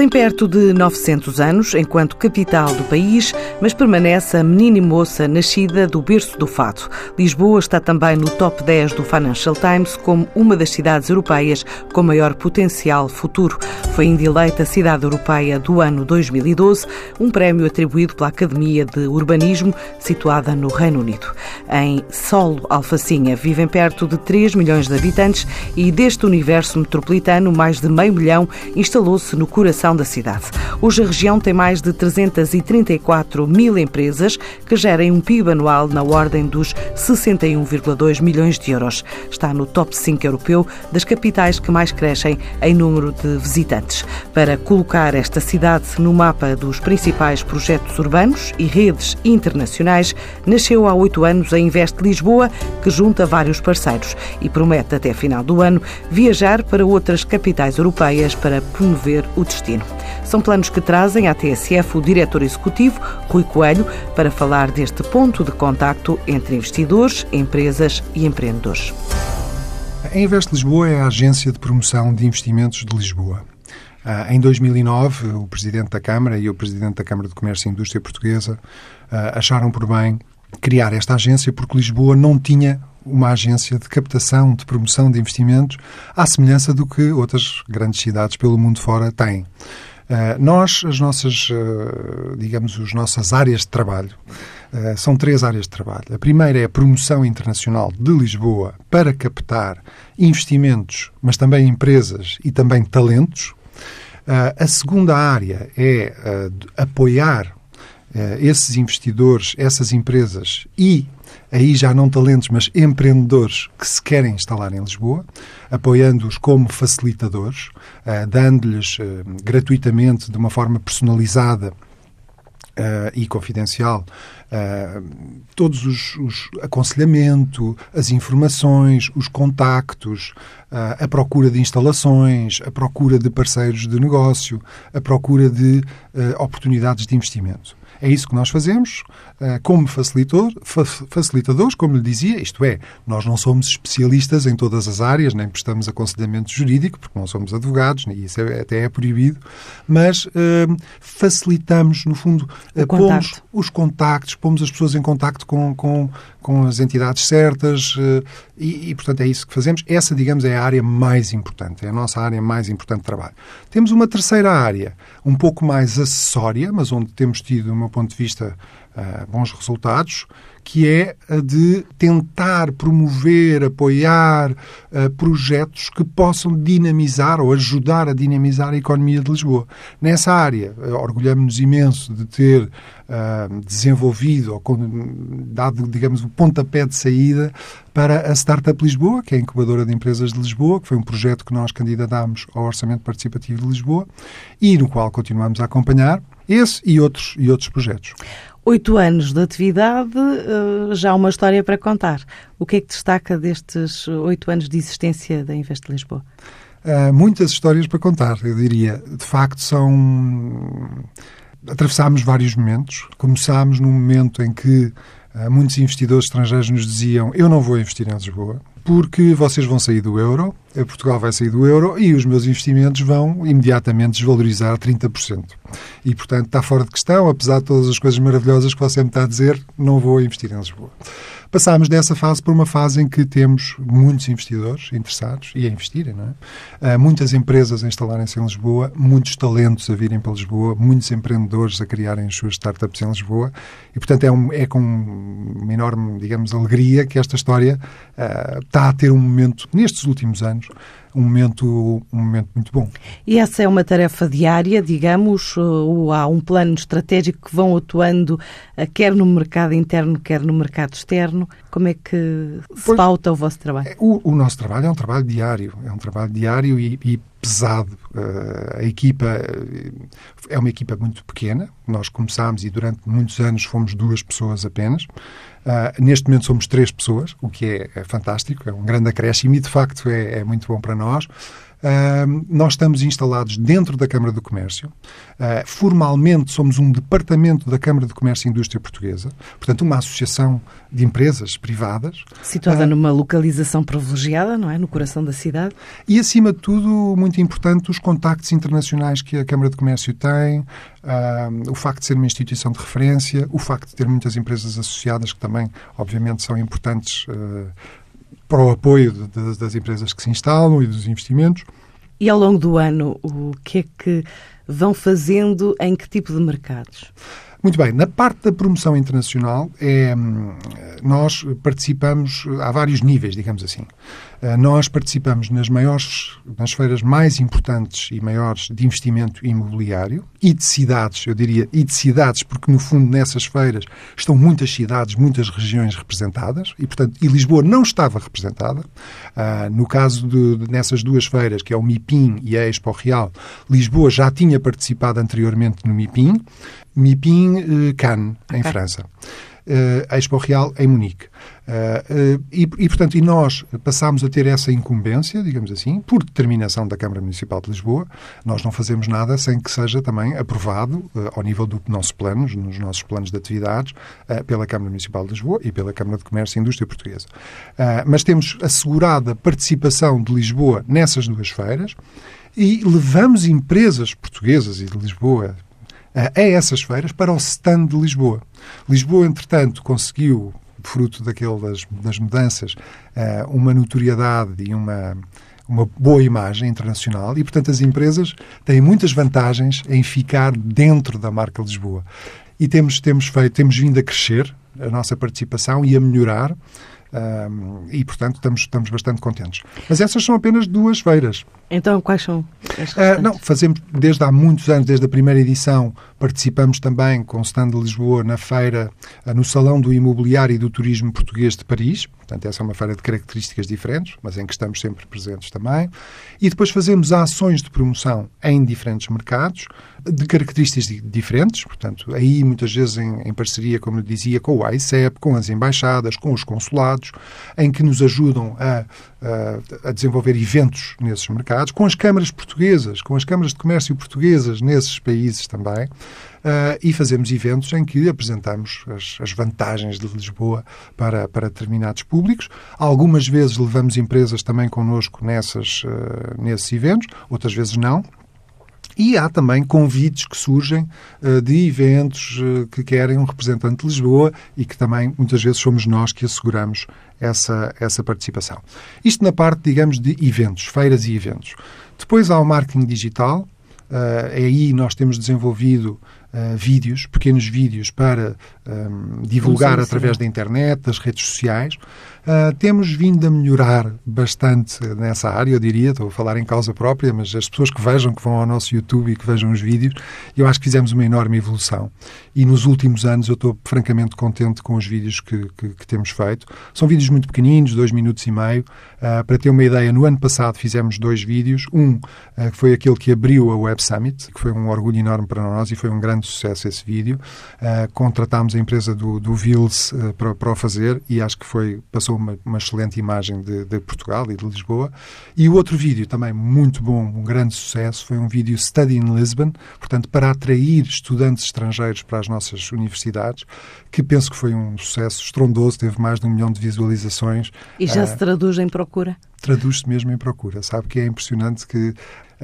Tem perto de 900 anos, enquanto capital do país, mas permanece a menina e moça nascida do berço do fado. Lisboa está também no top 10 do Financial Times como uma das cidades europeias com maior potencial futuro. Foi ainda eleita Cidade Europeia do ano 2012, um prémio atribuído pela Academia de Urbanismo, situada no Reino Unido. Em solo Alfacinha vivem perto de 3 milhões de habitantes e deste universo metropolitano, mais de meio milhão instalou-se no coração da cidade. Hoje a região tem mais de 334 mil empresas que gerem um PIB anual na ordem dos 61,2 milhões de euros. Está no top 5 europeu das capitais que mais crescem em número de visitantes. Para colocar esta cidade no mapa dos principais projetos urbanos e redes internacionais, nasceu há oito anos a Invest Lisboa, que junta vários parceiros e promete até final do ano viajar para outras capitais europeias para promover o destino. São planos que trazem à TSF o diretor executivo, Rui Coelho, para falar deste ponto de contacto entre investidores, empresas e empreendedores. A Invest Lisboa é a agência de promoção de investimentos de Lisboa. Ah, em 2009, o Presidente da Câmara e o Presidente da Câmara de Comércio e Indústria Portuguesa ah, acharam por bem criar esta agência porque Lisboa não tinha uma agência de captação, de promoção de investimentos, à semelhança do que outras grandes cidades pelo mundo fora têm. Uh, nós, as nossas, uh, digamos, as nossas áreas de trabalho, uh, são três áreas de trabalho. A primeira é a promoção internacional de Lisboa para captar investimentos, mas também empresas e também talentos. a segunda área é apoiar esses investidores, essas empresas e aí já não talentos, mas empreendedores que se querem instalar em Lisboa, apoiando-os como facilitadores, uh, dando-lhes uh, gratuitamente, de uma forma personalizada, Uh, e confidencial, uh, todos os, os, aconselhamento, as informações, os contactos, uh, a procura de instalações, a procura de parceiros de negócio, a procura de oportunidades de investimento. É isso que nós fazemos eh, como facilitador, facilitadores, como lhe dizia, isto é, nós não somos especialistas em todas as áreas, nem prestamos aconselhamento jurídico, porque não somos advogados, e isso é, até é proibido, mas uh, facilitamos, no fundo, uh, pomos os contactos, pomos as pessoas em contacto com, com, com as entidades certas uh, e, e, portanto, é isso que fazemos. Essa, digamos, é a área mais importante, é a nossa área mais importante de trabalho. Temos uma terceira área, um pouco mais acessória, mas onde temos tido, do meu ponto de vista, uh, bons resultados, que é a de tentar promover, apoiar uh, projetos que possam dinamizar ou ajudar a dinamizar a economia de Lisboa. Nessa área, uh, orgulhamos-nos imenso de ter desenvolvido ou dado, digamos, o pontapé de saída para a Startup Lisboa, que é a incubadora de empresas de Lisboa, que foi um projeto que nós candidatámos ao Orçamento Participativo de Lisboa e no qual continuamos a acompanhar esse e outros, e outros projetos. Oito anos de atividade, eh, já uma história para contar. O que é que destaca destes oito anos de existência da Invest Lisboa? Uh, muitas histórias para contar, eu diria. De facto, são. Atravessámos vários momentos. Começámos num momento em que uh, muitos investidores estrangeiros nos diziam: Eu não vou investir em Lisboa porque vocês vão sair do euro, Portugal vai sair do euro e os meus investimentos vão imediatamente desvalorizar 30%. E, portanto, está fora de questão, apesar de todas as coisas maravilhosas que você me está a dizer, não vou investir em Lisboa. Passámos dessa fase para uma fase em que temos muitos investidores interessados e a investirem, não é? Uh, muitas empresas a instalarem-se em Lisboa, muitos talentos a virem para Lisboa, muitos empreendedores a criarem as suas startups em Lisboa e, portanto, é, um, é com uma enorme, digamos, alegria que esta história uh, está a ter um momento, nestes últimos anos, um momento, um momento muito bom. E essa é uma tarefa diária, digamos, ou há um plano estratégico que vão atuando eh, quer no mercado interno, quer no mercado externo? Como é que se pois, pauta o vosso trabalho? É, o, o, nosso trabalho é um trabalho diário, é um trabalho diário e, e pesado. Uh, a equipa eh, é uma equipa muito pequena. Nós começámos e durante muitos anos fomos duas pessoas apenas. Uh, neste momento somos três pessoas, o que é, é fantástico, é um grande acréscimo e de facto é, é muito bom para nós. Uh, nós estamos instalados dentro da Câmara do Comércio. Uh, formalmente somos um departamento da Câmara de Comércio e Indústria Portuguesa, portanto, uma associação de empresas privadas. Situada uh, numa localização privilegiada, não é? No coração da cidade. E, acima de tudo, muito importante, os contactos internacionais que a Câmara de Comércio tem, o facto de ser uma instituição de referência, o facto de ter muitas empresas associadas que também, obviamente, são importantes uh, para o apoio de, de, das empresas que se instalam e dos investimentos. E ao longo do ano, o que é que vão fazendo em que tipo de mercados? Muito bem, na parte da promoção internacional, é, nós participamos a vários níveis, digamos assim. Eh, nós participamos nas maiores, nas feiras mais importantes e maiores de investimento imobiliário e de cidades, eu diria, e de cidades, porque no fundo nessas feiras estão muitas cidades, muitas regiões representadas e, portanto, e Lisboa não estava representada. Uh, no caso de, nessas duas feiras, que é o MIPIM e a Expo Real, Lisboa já tinha participado anteriormente no MIPIM, MIPIM uh, Cannes, em. França. Uh, Expo Real em Munique. Uh, e, e, portanto, e nós passámos a ter essa incumbência, digamos assim, por determinação da Câmara Municipal de Lisboa. Nós não fazemos nada sem que seja também aprovado uh, ao nível do nosso planos, nos nossos planos de atividades, uh, pela Câmara Municipal de Lisboa e pela Câmara de Comércio e Indústria Portuguesa. mas temos assegurada a participação de Lisboa nessas duas feiras e levamos empresas portuguesas e de Lisboa a essas feiras para o stand de Lisboa. Lisboa, entretanto, conseguiu fruto daquelas das mudanças, uh, uma notoriedade e uma uma boa imagem internacional e, portanto, as empresas têm muitas vantagens em ficar dentro da marca Lisboa. E temos, temos feito, temos vindo a crescer a nossa participação e a melhorar um, e, portanto, estamos, estamos bastante contentes. Mas essas são apenas duas feiras. Então, quais são uh, Não, fazemos desde há muitos anos, desde a primeira edição, participamos também com o stand de Lisboa na feira, uh, no Salão do Imobiliário e do Turismo Português de Paris. Portanto, essa é uma feira de características diferentes, mas em que estamos sempre presentes também. E depois fazemos ações de promoção em diferentes mercados, de características diferentes, portanto, aí muitas vezes em, em parceria, como eu dizia, com o AICEP, com as embaixadas, com os consulados, em que nos ajudam a, a, a desenvolver eventos nesses mercados, com as câmaras portuguesas, com as câmaras de comércio portuguesas nesses países também. Uh, e fazemos eventos em que apresentamos as, as, vantagens de Lisboa para, para determinados públicos. Algumas vezes levamos empresas também connosco nessas, uh, nesses eventos, outras vezes não. E há também convites que surgem uh, de eventos uh, que querem um representante de Lisboa e que também muitas vezes somos nós que asseguramos essa, essa participação. Isto na parte, digamos, de eventos, feiras e eventos. Depois há o marketing digital. Uh, aí nós temos desenvolvido uh, vídeos, pequenos vídeos para um, divulgar sim, sim. através da internet, das redes sociais. Uh, temos vindo a melhorar bastante nessa área, eu diria, estou a falar em causa própria, mas as pessoas que vejam, que vão ao nosso YouTube e que vejam os vídeos, eu acho que fizemos uma enorme evolução. E nos últimos anos eu estou francamente contente com os vídeos que, que, que temos feito. São vídeos muito pequeninos, dois minutos e meio. Uh, para ter uma ideia, no ano passado fizemos dois vídeos. Um que foi aquele que abriu a Web Summit, que foi um orgulho enorme para nós e foi um grande sucesso esse vídeo. contratámos a empresa do, do Vils para, para o fazer e acho que foi, passou uma, uma excelente imagem de, de, Portugal e de Lisboa. E o outro vídeo, também muito bom, um grande sucesso, foi um vídeo Study in Lisbon, portanto, para atrair estudantes estrangeiros para as nossas universidades, que penso que foi um sucesso estrondoso, teve mais de um milhão de visualizações. E já uh, se traduz em procura? Traduz-se mesmo em procura. Sabe que é impressionante que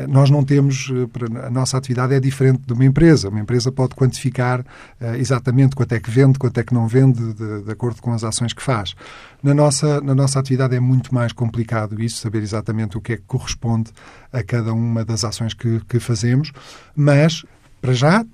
nós não temos, eh, a nossa atividade é diferente de uma empresa. Uma empresa pode quantificar uh, exatamente quanto é que vende, quanto é que não vende, de, de, acordo com as ações que faz. Na nossa, na nossa atividade é muito mais complicado isso, saber exatamente o que é que corresponde a cada uma das ações que, que fazemos, mas para já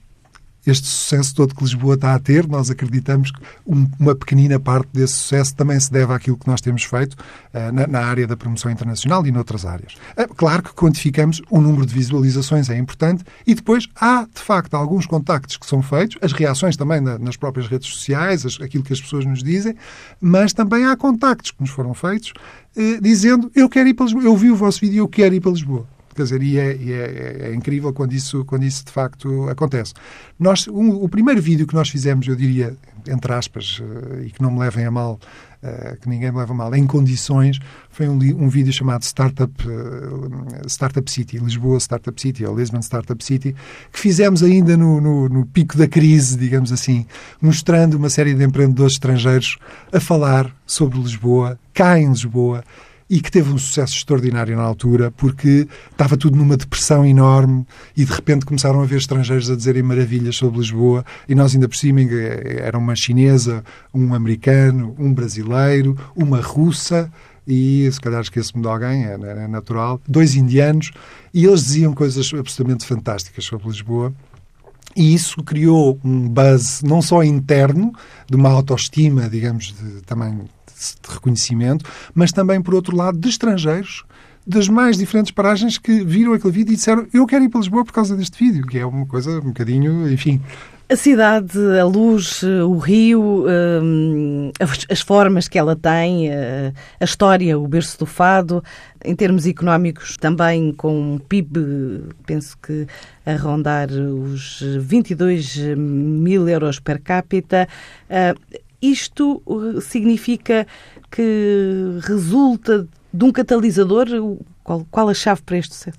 este sucesso todo que Lisboa está a ter, nós acreditamos que um, uma pequenina parte desse sucesso também se deve àquilo que nós temos feito uh, na, na, área da promoção internacional e noutras áreas. Uh, claro que quantificamos o número de visualizações, é importante, e depois há, de facto, alguns contactos que são feitos, as reações também na, nas próprias redes sociais, as, aquilo que as pessoas nos dizem, mas também há contactos que nos foram feitos uh, dizendo eu quero ir para Lisboa, eu vi o vosso vídeo, eu quero ir para Lisboa. Quer dizer, e é, é, é, incrível quando isso, quando isso de facto acontece. Nós, um, o primeiro vídeo que nós fizemos, eu diria, entre aspas, uh, e que não me levem a mal, uh, que ninguém me leva a mal, em condições, foi um, um vídeo chamado Startup, uh, Startup City, Lisboa Startup City, ou Lisbon Startup City, que fizemos ainda no, no, no pico da crise, digamos assim, mostrando uma série de empreendedores estrangeiros a falar sobre Lisboa, cá em Lisboa, e que teve um sucesso extraordinário na altura, porque estava tudo numa depressão enorme e de repente começaram a ver estrangeiros a dizerem maravilhas sobre Lisboa. E nós ainda por cima era uma chinesa, um americano, um brasileiro, uma russa. E se calhar esqueço-me de alguém, é, é natural, dois indianos, e eles diziam coisas absolutamente fantásticas sobre Lisboa. E isso criou um buzz não só interno, de uma autoestima, digamos, de, também de reconhecimento, mas também, por outro lado, de estrangeiros das mais diferentes paragens que viram aquele vídeo e disseram eu quero ir para Lisboa por causa deste vídeo, que é uma coisa um bocadinho, enfim, a cidade, a luz, o rio, hum, as formas que ela tem, a história, o berço do fado, em termos económicos, também com um PIB, penso que a rondar os 22 mil euros per capita. Uh, isto significa que resulta de um catalisador? Qual, qual a chave para este sucesso?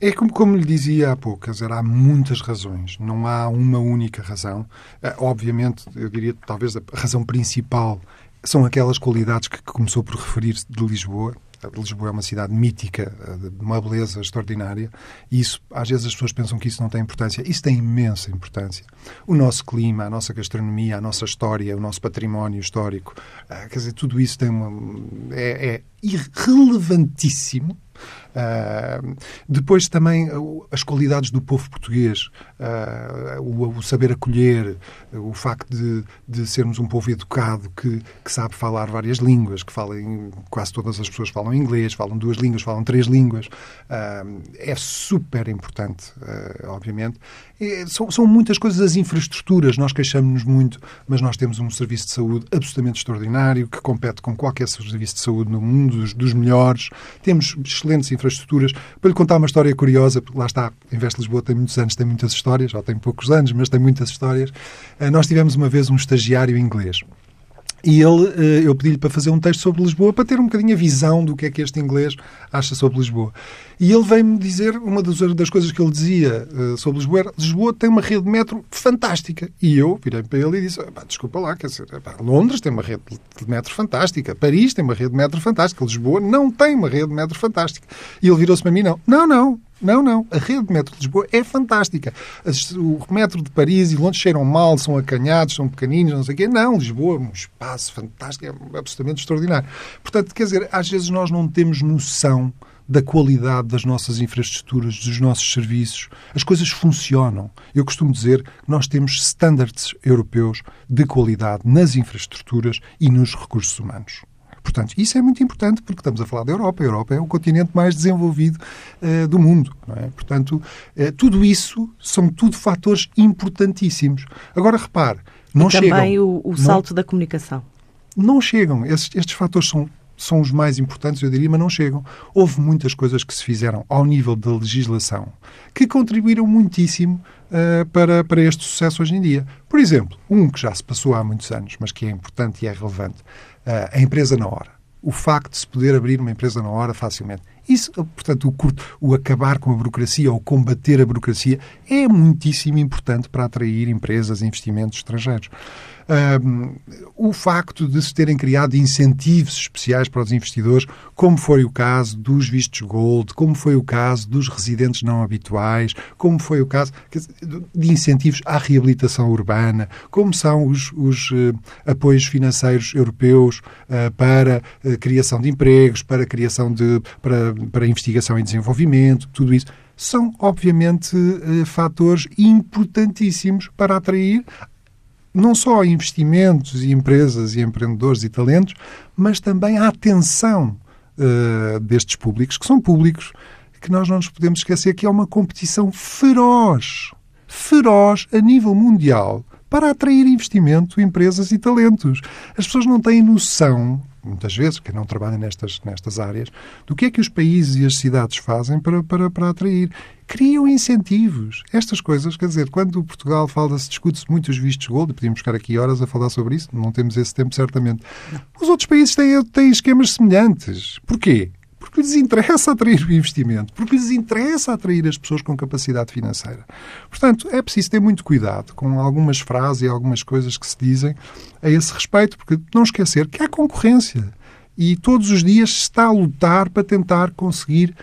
É como, como lhe dizia há pouco, dizer, há muitas razões, não há uma única razão. Uh, obviamente, eu diria talvez a razão principal são aquelas qualidades que, que começou por referir de Lisboa. Lisboa é uma cidade mítica, eh, de uma beleza extraordinária, e isso, às vezes as pessoas pensam que isso não tem importância. Isso tem imensa importância. O nosso clima, a nossa gastronomia, a nossa história, o nosso património histórico, uh, quer dizer, tudo isso tem uma, é, é Uh, depois também as qualidades do povo português, uh, o, o, saber acolher, o facto de, de sermos um povo educado que, que, sabe falar várias línguas, que falem, quase todas as pessoas falam inglês, falam duas línguas, falam três línguas, uh, é super importante, obviamente. E são, são, muitas coisas, as infraestruturas, nós queixamos-nos muito, mas nós temos um serviço de saúde absolutamente extraordinário, que compete com qualquer serviço de saúde no mundo, dos, dos melhores. Temos excelentes infraestruturas. Para lhe contar uma história curiosa, porque lá está, Investe Lisboa tem muitos anos, tem muitas histórias, já tem poucos anos, mas tem muitas histórias. Eh, nós tivemos uma vez um estagiário inglês. E ele, eh, eu pedi-lhe para fazer um texto sobre Lisboa para ter um bocadinho a visão do que é que este inglês acha sobre Lisboa. E ele veio-me dizer, uma das, coisas que ele dizia uh, sobre Lisboa era Lisboa tem uma rede de metro fantástica. E eu virei para ele e disse, desculpa lá, quer dizer, Londres tem uma rede de metro fantástica, Paris tem uma rede de metro fantástica, Lisboa não tem uma rede de metro fantástica. E ele virou-se para mim, não, não, não, não, não. A rede de metro de Lisboa é fantástica. O metro de Paris e Londres cheiram mal, são acanhados, são pequeninos, não sei o quê. Não, Lisboa é um espaço fantástico, é absolutamente extraordinário. Portanto, quer dizer, às vezes nós não temos noção da qualidade das nossas infraestruturas, dos nossos serviços. As coisas funcionam. Eu costumo dizer que nós temos standards europeus de qualidade nas infraestruturas e nos recursos humanos. Portanto, isso é muito importante porque estamos a falar da Europa. A Europa é o continente mais desenvolvido uh, do mundo. É? Portanto, uh, tudo isso são tudo fatores importantíssimos. Agora, repare, não e também chegam... Também o, o salto não, da comunicação. Não chegam. Estes, estes fatores são são os mais importantes, eu diria, mas não chegam. Houve muitas coisas que se fizeram ao nível da legislação que contribuíram muitíssimo uh, para, para este sucesso hoje em dia. Por exemplo, um que já se passou há muitos anos, mas que é importante e é relevante, uh, a empresa na hora. O facto de se poder abrir uma empresa na hora facilmente. Isso, portanto, o, curto, o acabar com a burocracia ou combater a burocracia é muitíssimo importante para atrair empresas e investimentos estrangeiros um, o facto de se terem criado incentivos especiais para os investidores, como foi o caso dos vistos gold, como foi o caso dos residentes não habituais, como foi o caso de incentivos à reabilitação urbana, como são os, os uh, apoios financeiros europeus uh, para uh, criação de empregos, para criação de para, para investigação e desenvolvimento, tudo isso são, obviamente, fatores importantíssimos para atrair não só investimentos e empresas e empreendedores e talentos, mas também a atenção uh, destes públicos, que são públicos que nós não nos podemos esquecer que é uma competição feroz, feroz a nível mundial para atrair investimento, empresas e talentos. As pessoas não têm noção muitas vezes, quem não trabalha nestas, nestas áreas, do que é que os países e as cidades fazem para, para, para atrair. Criam incentivos. Estas coisas, quer dizer, quando Portugal fala-se, discute-se muito os vistos gold, e podíamos ficar aqui horas a falar sobre isso, não temos esse tempo certamente. Os outros países têm, têm esquemas semelhantes. Porquê? Porque lhes interessa atrair o investimento, porque lhes interessa atrair as pessoas com capacidade financeira. Portanto, é preciso ter muito cuidado com algumas frases e algumas coisas que se dizem a esse respeito, porque não esquecer que há concorrência. E todos os dias está a lutar para tentar conseguir.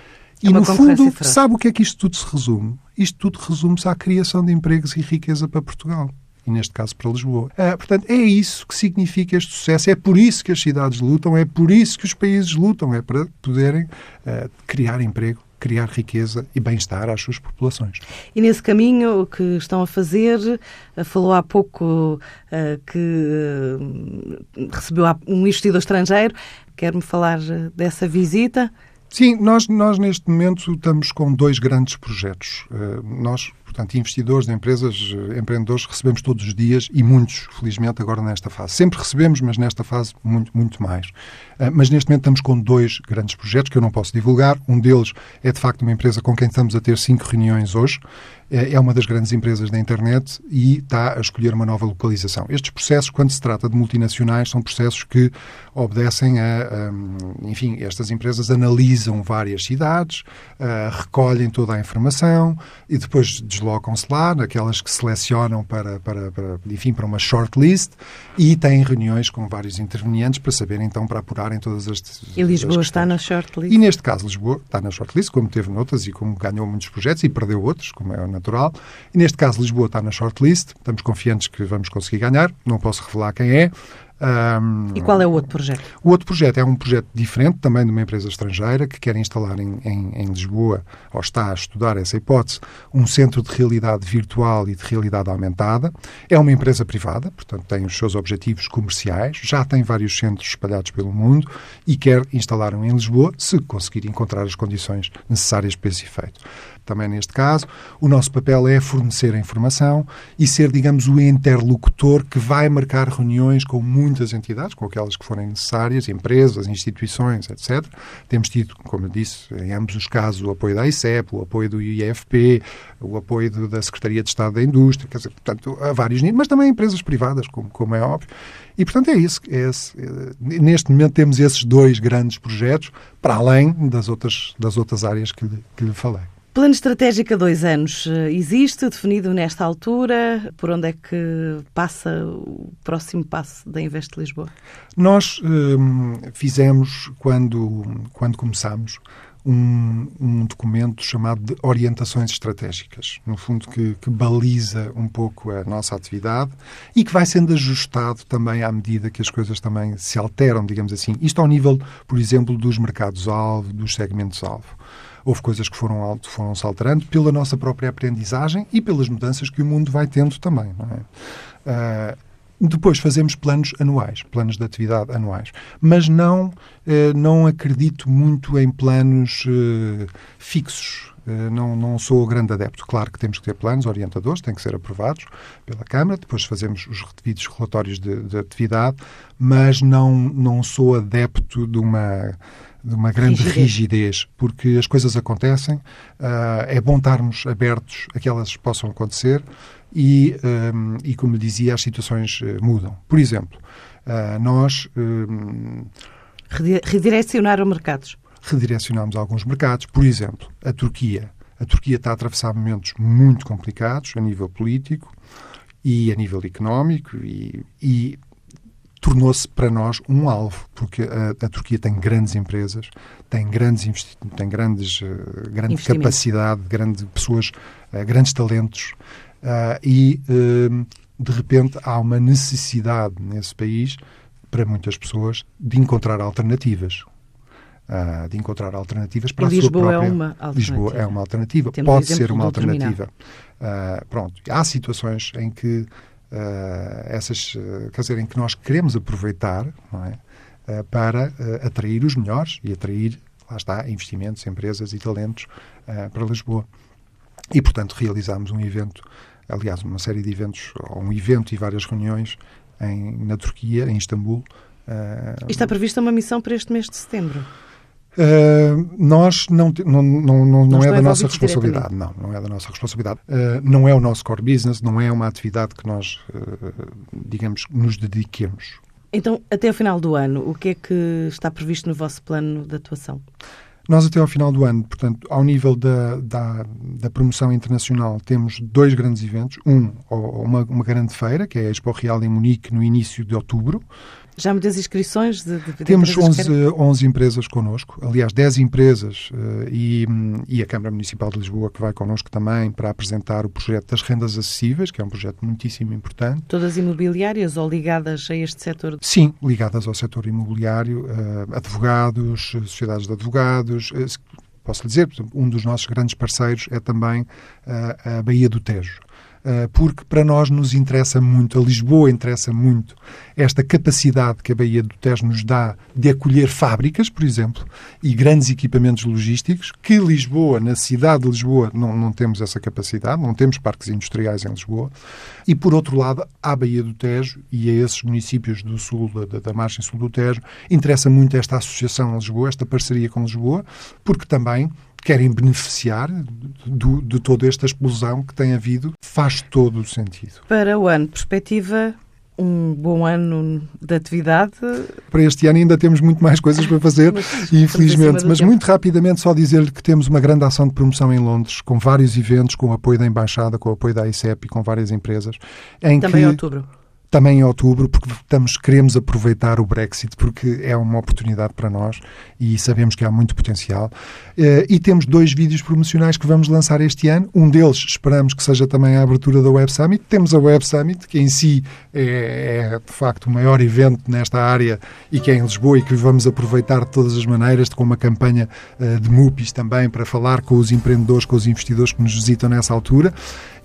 É e, no fundo, sabe o que é que isto tudo se resume? Isto tudo resume-se à criação de empregos e riqueza para Portugal. E neste caso para Lisboa. Ah, portanto, é isso que significa este sucesso. É por isso que as cidades lutam, é por isso que os países lutam. É para poderem ah, criar emprego, criar riqueza e bem-estar às suas populações. E nesse caminho que estão a fazer, eh, falou há pouco que recebeu um investidor estrangeiro. Quer-me falar dessa visita? Sim, nós, nós neste momento estamos com dois grandes projetos. Eh, Nós, portanto, investidores empresas, eh, empreendedores, recebemos todos os dias e muitos, felizmente, agora nesta fase. Sempre recebemos, mas nesta fase muito, muito mais. Eh, Mas neste momento estamos com dois grandes projetos que eu não posso divulgar. Um deles é, de facto, uma empresa com quem estamos a ter cinco reuniões hoje. Eh, É uma das grandes empresas da internet e está a escolher uma nova localização. Estes processos, quando se trata de multinacionais, são processos que obedecem a, hum, enfim, estas empresas analisam várias cidades, ah, recolhem toda a informação e depois deslocam-se lá, naquelas que selecionam para, para, para, enfim, para uma shortlist e têm reuniões com vários intervenientes para saberem, então, para apurarem todas as E Lisboa as está na shortlist? E neste caso, Lisboa está na shortlist, como teve noutras e como ganhou muitos projetos e perdeu outros, como é natural. E neste caso, Lisboa está na shortlist. Estamos confiantes que vamos conseguir ganhar. Não posso revelar quem é. Ahm, E qual é o outro projeto? o outro projeto é um projeto diferente, também de uma empresa estrangeira, que quer instalar em, em- em Lisboa, ou está a estudar essa hipótese, um centro de realidade virtual e de realidade aumentada. É uma empresa privada, portanto tem os seus objetivos comerciais, já tem vários centros espalhados pelo mundo e quer instalar um em Lisboa, se conseguir encontrar as condições necessárias para esse efeito. Também neste caso, o nosso papel é fornecer a informação e ser, digamos, o interlocutor que vai marcar reuniões com muitas entidades, com aquelas que forem necessárias, empresas, instituições, etc. Temos tido, como eu disse, em ambos os casos, o apoio da ICEP, o apoio do IFP, o apoio do- da Secretaria de Estado da Indústria, quer dizer, portanto, a vários níveis, mas também empresas privadas, como, como é óbvio. E, portanto, é isso. É esse, eh, neste momento temos esses dois grandes projetos, para além das outras, das outras áreas que lhe, que lhe falei. Plano estratégico a dois anos eh, existe, definido nesta altura. Por onde é que passa o próximo passo da Invest Lisboa? Nós hum, fizemos, quando, quando começámos, um, um documento chamado de Orientações Estratégicas, no fundo que, que baliza um pouco a nossa atividade e que vai sendo ajustado também à medida que as coisas também se alteram, digamos assim. Isto ao nível, por exemplo, dos mercados-alvo, dos segmentos-alvo. Houve coisas que foram, al- foram se alterando pela nossa própria aprendizagem e pelas mudanças que o mundo vai tendo também. É? Ah, depois fazemos planos anuais, planos de atividade anuais. Mas não, eh, não acredito muito em planos eh, fixos. Eh, Não, não sou grande adepto. Claro que temos que ter planos orientadores, têm que ser aprovados pela Câmara, depois fazemos os devidos relatórios de, de atividade, mas não, não sou adepto de uma, de uma grande Rigidez. rigidez, porque as coisas acontecem, ah, é bom estarmos abertos a que elas possam acontecer e, hum, e como dizia, as situações eh, mudam. Por exemplo, ah, nós hum, Redi- Redirecionar os mercados. redirecionamos alguns mercados. Por exemplo, a Turquia. A Turquia está a atravessar momentos muito complicados a nível político e a nível económico e, e tornou-se para nós um alvo, porque a, a Turquia tem grandes empresas, tem grandes, tem grandes, eh, grande capacidade, grande pessoas, eh, grandes talentos ah, e eh, de repente há uma necessidade nesse país para muitas pessoas de encontrar alternativas. Ah, de encontrar alternativas para E a sua Lisboa é própria... uma alternativa. Lisboa é uma alternativa. Temos Pode ser uma alternativa. Ah, pronto. Há situações em que essas, ah, quer dizer, em que nós queremos aproveitar é? Ah, para atrair os melhores e atrair, lá está, investimentos, empresas e talentos para Lisboa. E, portanto, realizámos um evento, aliás, uma série de eventos, ou um evento e várias reuniões em, na Turquia, em Istambul. E está prevista uma missão para este mês de setembro. Uh, nós não, não, não, não, não Não é da nossa responsabilidade. Não, não é da nossa responsabilidade. Uh, não é o nosso core business, não é uma atividade que nós, uh, digamos, nos dediquemos. Então, até o final do ano, o que é que está previsto no vosso plano de atuação? Nós, até ao final do ano, portanto, ao nível da, da, da promoção internacional, temos dois grandes eventos. Um, uma, uma grande feira, que é a Expo Real em Munique, no início de outubro. Já muitas inscrições? De, de, de Temos 11, 11 empresas connosco, aliás, 10 empresas uh, e, e a Câmara Municipal de Lisboa que vai connosco também para apresentar o projeto das rendas acessíveis, que é um projeto muitíssimo importante. Todas imobiliárias ou ligadas a este setor? Sim, ligadas ao setor imobiliário, uh, advogados, sociedades de advogados. Uh, posso lhe dizer, um dos nossos grandes parceiros é também a Baía do Tejo. Eh, porque para nós nos interessa muito, a Lisboa interessa muito, esta capacidade que a Baía do Tejo nos dá de acolher fábricas, por exemplo, e grandes equipamentos logísticos, que Lisboa, na cidade de Lisboa, não, não temos essa capacidade, não temos parques industriais em Lisboa, e por outro lado, à Baía do Tejo e a esses municípios do sul, da, da margem sul do Tejo, interessa muito esta associação a Lisboa, esta parceria com Lisboa, porque também querem beneficiar do, de toda esta explosão que tem havido, faz todo o sentido. Para o ano, perspectiva um bom ano de atividade. Para este ano ainda temos muito mais coisas para fazer, mas, infelizmente. Mas tempo. muito rapidamente só dizer-lhe que temos uma grande ação de promoção em Londres, com vários eventos, com o apoio da Embaixada, com o apoio da ICEP e com várias empresas. Em Também que... em outubro também em outubro, porque estamos, queremos aproveitar o Brexit, porque é uma oportunidade para nós e sabemos que há muito potencial. Eh, e temos dois vídeos promocionais que vamos lançar este ano. Um deles esperamos que seja também a abertura da Web Summit. Temos a Web Summit, que em si é, é de facto o maior evento nesta área e que é em Lisboa e que vamos aproveitar de todas as maneiras, com uma campanha eh, de MUPIs também para falar com os empreendedores, com os investidores que nos visitam nessa altura.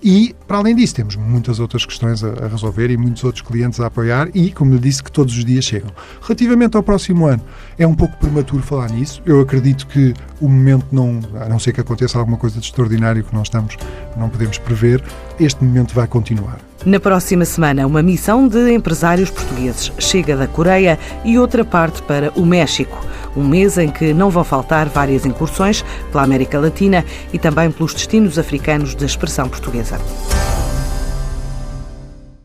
E, para além disso, temos muitas outras questões a, a, resolver e muitos outros clientes a apoiar e, como lhe disse, que todos os dias chegam. Relativamente ao próximo ano, é um pouco prematuro falar nisso. Eu acredito que o momento não, a não ser que aconteça alguma coisa de extraordinário que não estamos, não podemos prever, este momento vai continuar. Na próxima semana, uma missão de empresários portugueses chega da Coreia e outra parte para o México. Um mês em que não vão faltar várias incursões pela América Latina e também pelos destinos africanos da expressão portuguesa.